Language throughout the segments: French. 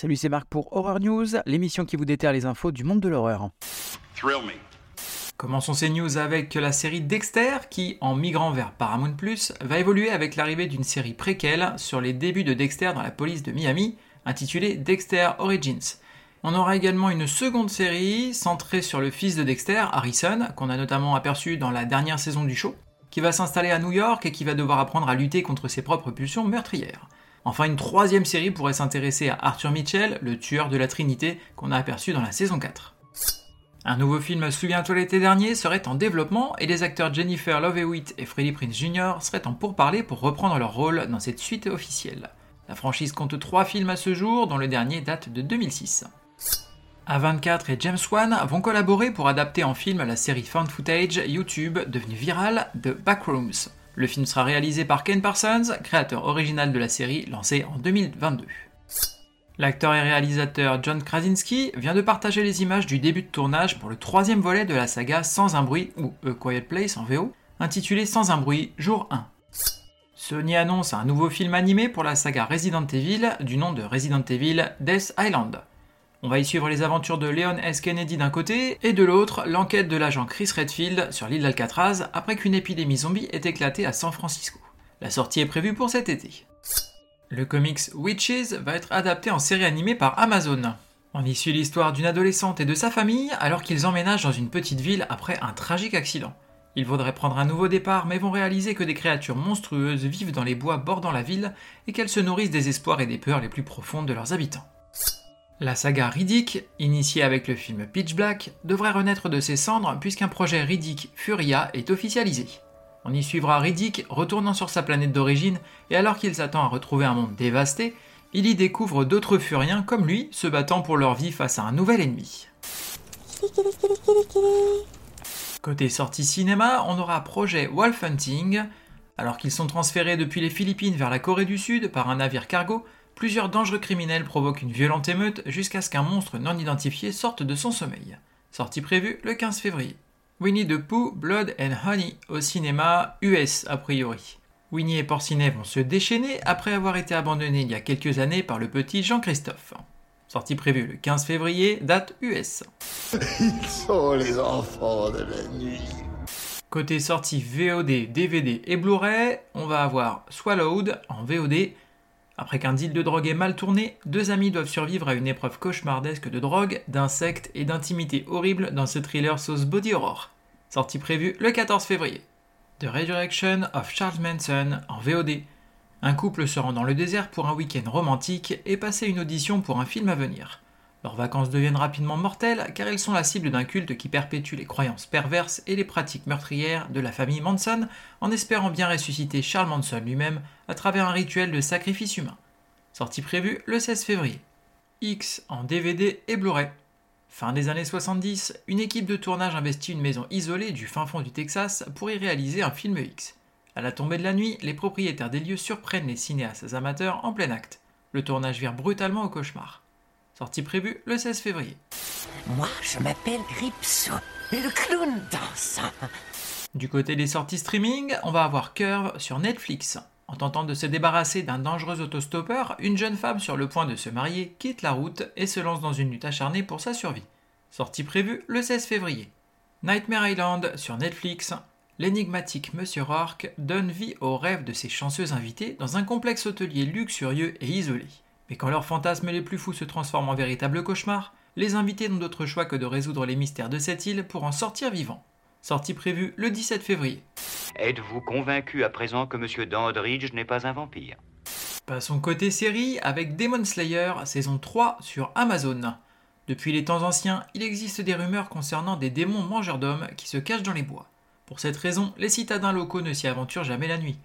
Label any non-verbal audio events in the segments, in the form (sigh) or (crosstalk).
Salut, c'est Marc pour Horror News, l'émission qui vous déterre les infos du monde de l'horreur. Commençons ces news avec la série Dexter qui, en migrant vers Paramount va évoluer avec l'arrivée d'une série préquelle sur les débuts de Dexter dans la police de Miami, intitulée Dexter Origins. On aura également une seconde série centrée sur le fils de Dexter, Harrison, qu'on a notamment aperçu dans la dernière saison du show qui va s'installer à New York et qui va devoir apprendre à lutter contre ses propres pulsions meurtrières. Enfin, une troisième série pourrait s'intéresser à Arthur Mitchell, le tueur de la Trinité, qu'on a aperçu dans la saison 4. Un nouveau film Souviens-toi l'été dernier serait en développement et les acteurs Jennifer Love Hewitt et Freddie Prinze Jr. seraient en pourparlers pour reprendre leur rôle dans cette suite officielle. La franchise compte trois films à ce jour, dont le dernier date de 2006. A24 et James Wan vont collaborer pour adapter en film la série found footage YouTube devenue virale de Backrooms. Le film sera réalisé par Ken Parsons, créateur original de la série lancée en 2022. L'acteur et réalisateur John Krasinski vient de partager les images du début de tournage pour le troisième volet de la saga Sans un bruit, ou A Quiet Place en VO, intitulé Sans un bruit, jour 1. Sony annonce un nouveau film animé pour la saga Resident Evil du nom de Resident Evil Death Island. On va y suivre les aventures de Leon S. Kennedy d'un côté, et de l'autre, l'enquête de l'agent Chris Redfield sur l'île d'Alcatraz après qu'une épidémie zombie ait éclaté à San Francisco. La sortie est prévue pour cet été. Le comics Witches va être adapté en série animée par Amazon. On y suit l'histoire d'une adolescente et de sa famille alors qu'ils emménagent dans une petite ville après un tragique accident. Ils voudraient prendre un nouveau départ mais vont réaliser que des créatures monstrueuses vivent dans les bois bordant la ville et qu'elles se nourrissent des espoirs et des peurs les plus profondes de leurs habitants. La saga Riddick, initiée avec le film Pitch Black, devrait renaître de ses cendres puisqu'un projet Riddick Furia est officialisé. On y suivra Riddick retournant sur sa planète d'origine et alors qu'il s'attend à retrouver un monde dévasté, il y découvre d'autres Furiens comme lui se battant pour leur vie face à un nouvel ennemi. Côté sortie cinéma, on aura projet Wolf Hunting. Alors qu'ils sont transférés depuis les Philippines vers la Corée du Sud par un navire cargo, plusieurs dangereux criminels provoquent une violente émeute jusqu'à ce qu'un monstre non identifié sorte de son sommeil. Sortie prévue le 15 février. Winnie the Pooh, Blood and Honey au cinéma US a priori. Winnie et Porcinet vont se déchaîner après avoir été abandonnés il y a quelques années par le petit Jean-Christophe. Sortie prévue le 15 février, date US. (laughs) Ils sont les enfants de la nuit. Côté sortie VOD, DVD et Blu-ray, on va avoir Swallowed en VOD après qu'un deal de drogue ait mal tourné, deux amis doivent survivre à une épreuve cauchemardesque de drogue, d'insectes et d'intimité horrible dans ce thriller sauce body horror. Sortie prévue le 14 février. The Resurrection of Charles Manson en VOD. Un couple se rend dans le désert pour un week-end romantique et passer une audition pour un film à venir. Leurs vacances deviennent rapidement mortelles car elles sont la cible d'un culte qui perpétue les croyances perverses et les pratiques meurtrières de la famille Manson en espérant bien ressusciter Charles Manson lui-même à travers un rituel de sacrifice humain. Sortie prévue le 16 février. X en DVD et Blu-ray. Fin des années 70, une équipe de tournage investit une maison isolée du fin fond du Texas pour y réaliser un film X. À la tombée de la nuit, les propriétaires des lieux surprennent les cinéastes amateurs en plein acte. Le tournage vire brutalement au cauchemar. Sortie prévue le 16 février. Moi, je m'appelle Gripso, le clown dansant. Du côté des sorties streaming, on va avoir Curve sur Netflix. En tentant de se débarrasser d'un dangereux autostoppeur, une jeune femme sur le point de se marier quitte la route et se lance dans une lutte acharnée pour sa survie. Sortie prévue le 16 février. Nightmare Island sur Netflix. L'énigmatique Monsieur Rourke donne vie aux rêves de ses chanceux invités dans un complexe hôtelier luxurieux et isolé. Mais quand leurs fantasmes les plus fous se transforment en véritable cauchemar, les invités n'ont d'autre choix que de résoudre les mystères de cette île pour en sortir vivants. Sortie prévue le 17 février. Êtes-vous convaincu à présent que Monsieur Dandridge n'est pas un vampire? Passons côté série avec Demon Slayer saison 3 sur Amazon. Depuis les temps anciens, il existe des rumeurs concernant des démons mangeurs d'hommes qui se cachent dans les bois. Pour cette raison, les citadins locaux ne s'y aventurent jamais la nuit,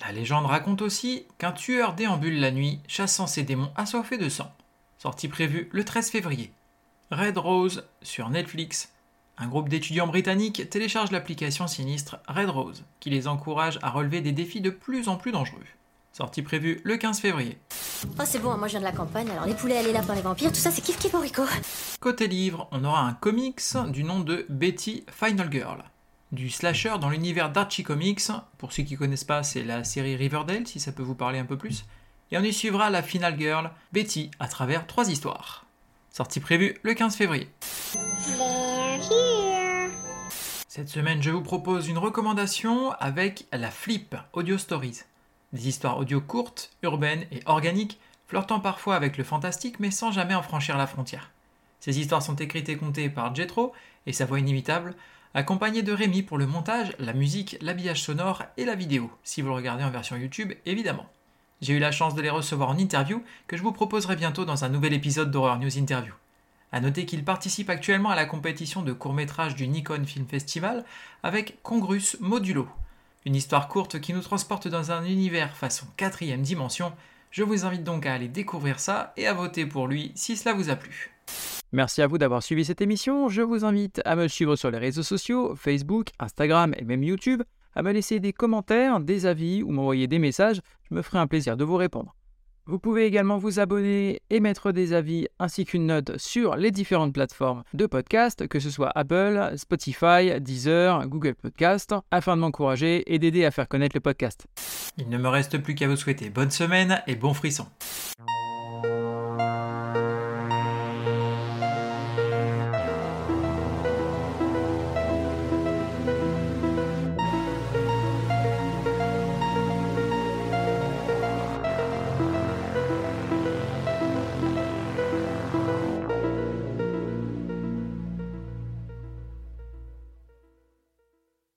la légende raconte aussi qu'un tueur déambule la nuit, chassant ses démons assoiffés de sang. Sortie prévue le 13 février. Red Rose sur Netflix. Un groupe d'étudiants britanniques télécharge l'application sinistre Red Rose, qui les encourage à relever des défis de plus en plus dangereux. Sortie prévue le 15 février. Oh c'est bon, moi je viens de la campagne, alors les poulets, les lapins, les vampires, tout ça c'est kiff kiff Rico. Côté livre, on aura un comics du nom de Betty Final Girl du slasher dans l'univers d'Archie Comics. Pour ceux qui ne connaissent pas, c'est la série Riverdale, si ça peut vous parler un peu plus. et on y suivra la Final Girl, Betty, à travers trois histoires. Sortie prévue le 15 février. Cette semaine, je vous propose une recommandation avec la Flip Audio Stories. Des histoires audio courtes, urbaines et organiques, flirtant parfois avec le fantastique mais sans jamais en franchir la frontière. Ces histoires sont écrites et contées par Jetro et sa voix inimitable, accompagné de Rémi pour le montage, la musique, l'habillage sonore et la vidéo, si vous le regardez en version YouTube évidemment. J'ai eu la chance de les recevoir en interview que je vous proposerai bientôt dans un nouvel épisode d'Horror News Interview. A noter qu'il participe actuellement à la compétition de court-métrage du Nikon Film Festival avec Congrus Modulo. Une histoire courte qui nous transporte dans un univers façon quatrième dimension. Je vous invite donc à aller découvrir ça et à voter pour lui si cela vous a plu. Merci à vous d'avoir suivi cette émission. Je vous invite à me suivre sur les réseaux sociaux, Facebook, Instagram et même YouTube, à me laisser des commentaires, des avis ou m'envoyer des messages. Je me ferai un plaisir de vous répondre. Vous pouvez également vous abonner et mettre des avis ainsi qu'une note sur les différentes plateformes de podcast, que ce soit Apple, Spotify, Deezer, Google Podcast, afin de m'encourager et d'aider à faire connaître le podcast. Il ne me reste plus qu'à vous souhaiter bonne semaine et bon frisson.